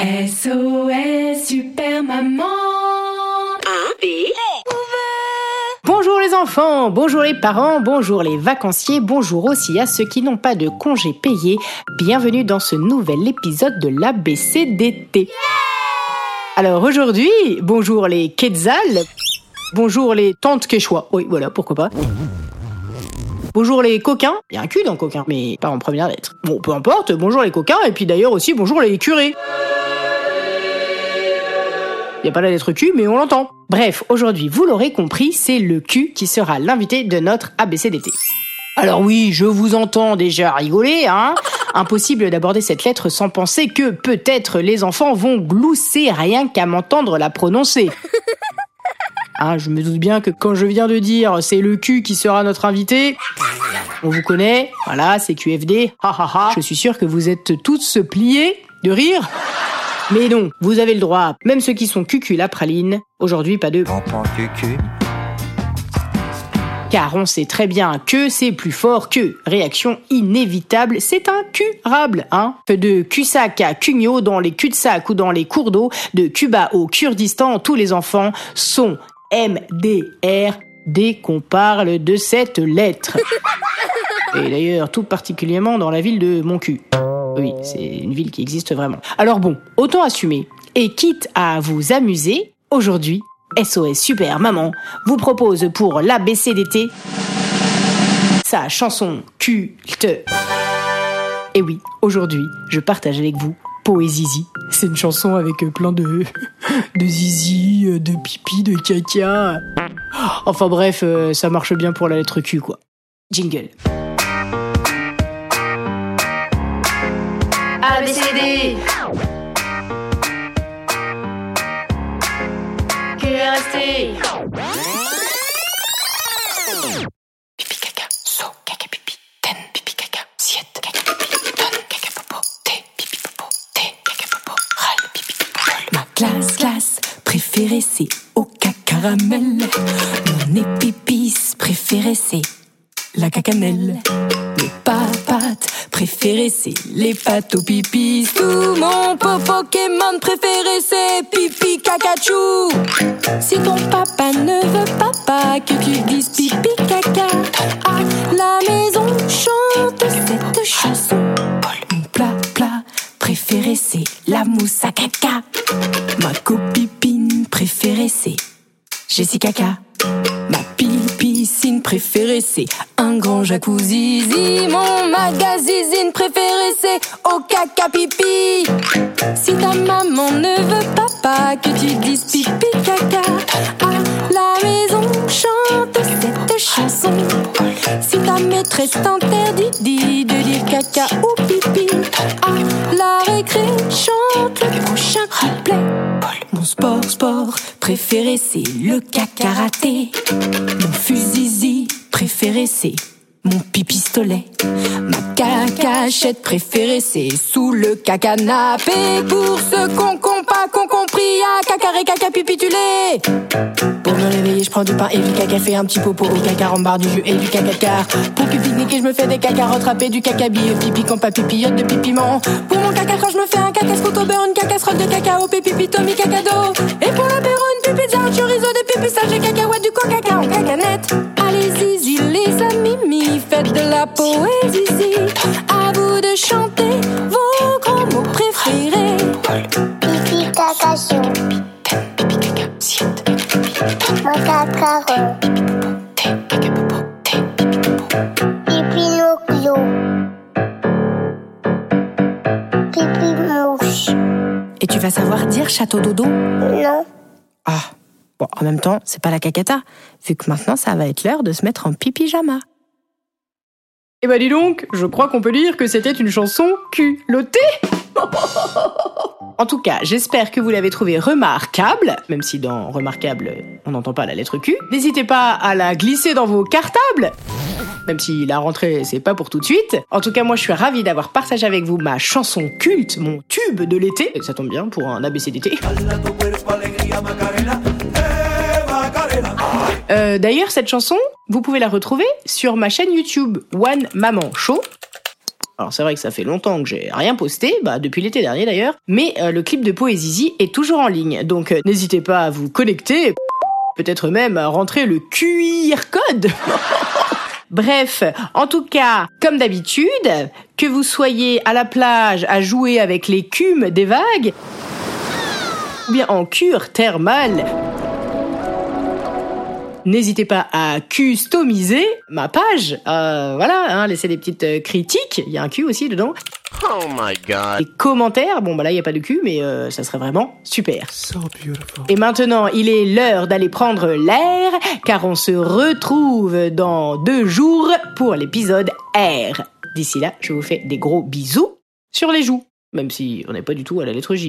SOS Super Maman Bonjour les enfants, bonjour les parents, bonjour les vacanciers, bonjour aussi à ceux qui n'ont pas de congés payés. Bienvenue dans ce nouvel épisode de l'ABC d'été. Alors aujourd'hui, bonjour les Quetzal, bonjour les tantes Quechua. Oui, voilà, pourquoi pas. Bonjour les coquins. Il y a un cul dans coquin, mais pas en première lettre. Bon, peu importe, bonjour les coquins, et puis d'ailleurs aussi bonjour les curés. Il n'y a pas la lettre Q, mais on l'entend. Bref, aujourd'hui, vous l'aurez compris, c'est le Q qui sera l'invité de notre ABC d'été. Alors oui, je vous entends déjà rigoler, hein Impossible d'aborder cette lettre sans penser que peut-être les enfants vont glousser rien qu'à m'entendre la prononcer. Hein, je me doute bien que quand je viens de dire c'est le Q qui sera notre invité, on vous connaît, voilà, c'est QFD, ha ha ha. Je suis sûr que vous êtes tous pliés de rire. Mais non, vous avez le droit, même ceux qui sont cucul à praline, aujourd'hui pas de... Car on sait très bien que c'est plus fort que. Réaction inévitable, c'est un curable, hein Que de cul-sac à cugno dans les cul-de-sac ou dans les cours d'eau, de Cuba au Kurdistan, tous les enfants sont MDR dès qu'on parle de cette lettre. Et d'ailleurs, tout particulièrement dans la ville de mon cul. Oui, c'est une ville qui existe vraiment. Alors bon, autant assumer. Et quitte à vous amuser, aujourd'hui, SOS Super Maman vous propose pour l'ABC d'été sa chanson culte. Et oui, aujourd'hui, je partage avec vous Poézizi. C'est une chanson avec plein de de zizi, de pipi, de caca. Enfin bref, euh, ça marche bien pour la lettre Q quoi. Jingle. ABCD QRST Pipi caca, so, caca pipi, ten, pipi caca, siete, caca pipi, ton, caca popo, té, pipi popo, té, caca popo, râle, pipi popo. Ma classe, classe préférée c'est au cacaramel. Mon épipice préféré c'est la cacanelle. Mes papates préférées c'est les pâtes au pipi. Tout mon pot Pokémon préféré c'est pipi cacachou. Si ton papa ne veut pas, pas que tu dises pipi caca, à la maison chante cette chanson. Mon plat plat préféré c'est la mousse à caca. Ma copine préférée c'est Jessica Caca. Préférée c'est un grand jacuzzi. Mon magazine préféré c'est au caca pipi. Si ta maman ne veut pas, pas que tu dises pipi caca, à la maison chante cette chanson. Si ta maîtresse t'interdit dit de dire caca ou pipi, la chante le prochain couplet. Mon sport, sport préféré c'est le karaté. Mon fusil préféré c'est mon pipistolet. Ma cacachette préférée c'est sous le cacanapé. Pour qu'on qu'on pas compris, à caca pipi tu l'es. Pour me réveiller, je prends du pain et du caca fait un petit popo au caca rembarre du jus et du cacacar. Pour pique-niquer, je me fais des caca rattrapés du caca bille, pipi quand pas pipillote de pipiment. Pour mon caca quand je me fais un caca scout au beurre, une cacasserolle de cacao, pipi Tommy cacado. Et pour l'apéro, une pipizza, un chorizo, des pipissages, des cacahuètes, du coca en cacanette. Allez-y, zi, les amis, mi, faites de la poésie. Dire château dodo Non, Ah, bon, en même temps, c'est pas la cacata, vu que maintenant ça va être l'heure de se mettre en pipi-jama. Eh bah dis donc, je crois qu'on peut dire que c'était une chanson culottée En tout cas, j'espère que vous l'avez trouvée remarquable, même si dans remarquable, on n'entend pas la lettre Q. N'hésitez pas à la glisser dans vos cartables, même si la rentrée, c'est pas pour tout de suite. En tout cas, moi, je suis ravie d'avoir partagé avec vous ma chanson culte, mon tube de l'été. Ça tombe bien pour un ABC d'été. Euh, D'ailleurs, cette chanson, vous pouvez la retrouver sur ma chaîne YouTube One Maman Show. Alors c'est vrai que ça fait longtemps que j'ai rien posté, bah depuis l'été dernier d'ailleurs, mais euh, le clip de Poésie est toujours en ligne, donc euh, n'hésitez pas à vous connecter, peut-être même à rentrer le QR code. Bref, en tout cas, comme d'habitude, que vous soyez à la plage à jouer avec l'écume des vagues, ou bien en cure thermale, N'hésitez pas à customiser ma page. Euh, voilà, hein, laissez des petites euh, critiques. Il y a un Q aussi dedans. Oh my god. Les commentaires. Bon, bah là, il n'y a pas de Q, mais euh, ça serait vraiment super. So beautiful. Et maintenant, il est l'heure d'aller prendre l'air, car on se retrouve dans deux jours pour l'épisode R. D'ici là, je vous fais des gros bisous sur les joues, même si on n'est pas du tout à la lettre J.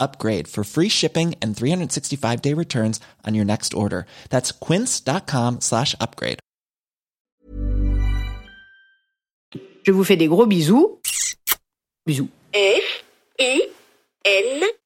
upgrade for free shipping and 365 day returns on your next order. That's quince.com slash upgrade. Je vous fais des gros bisous. Bisous. F I N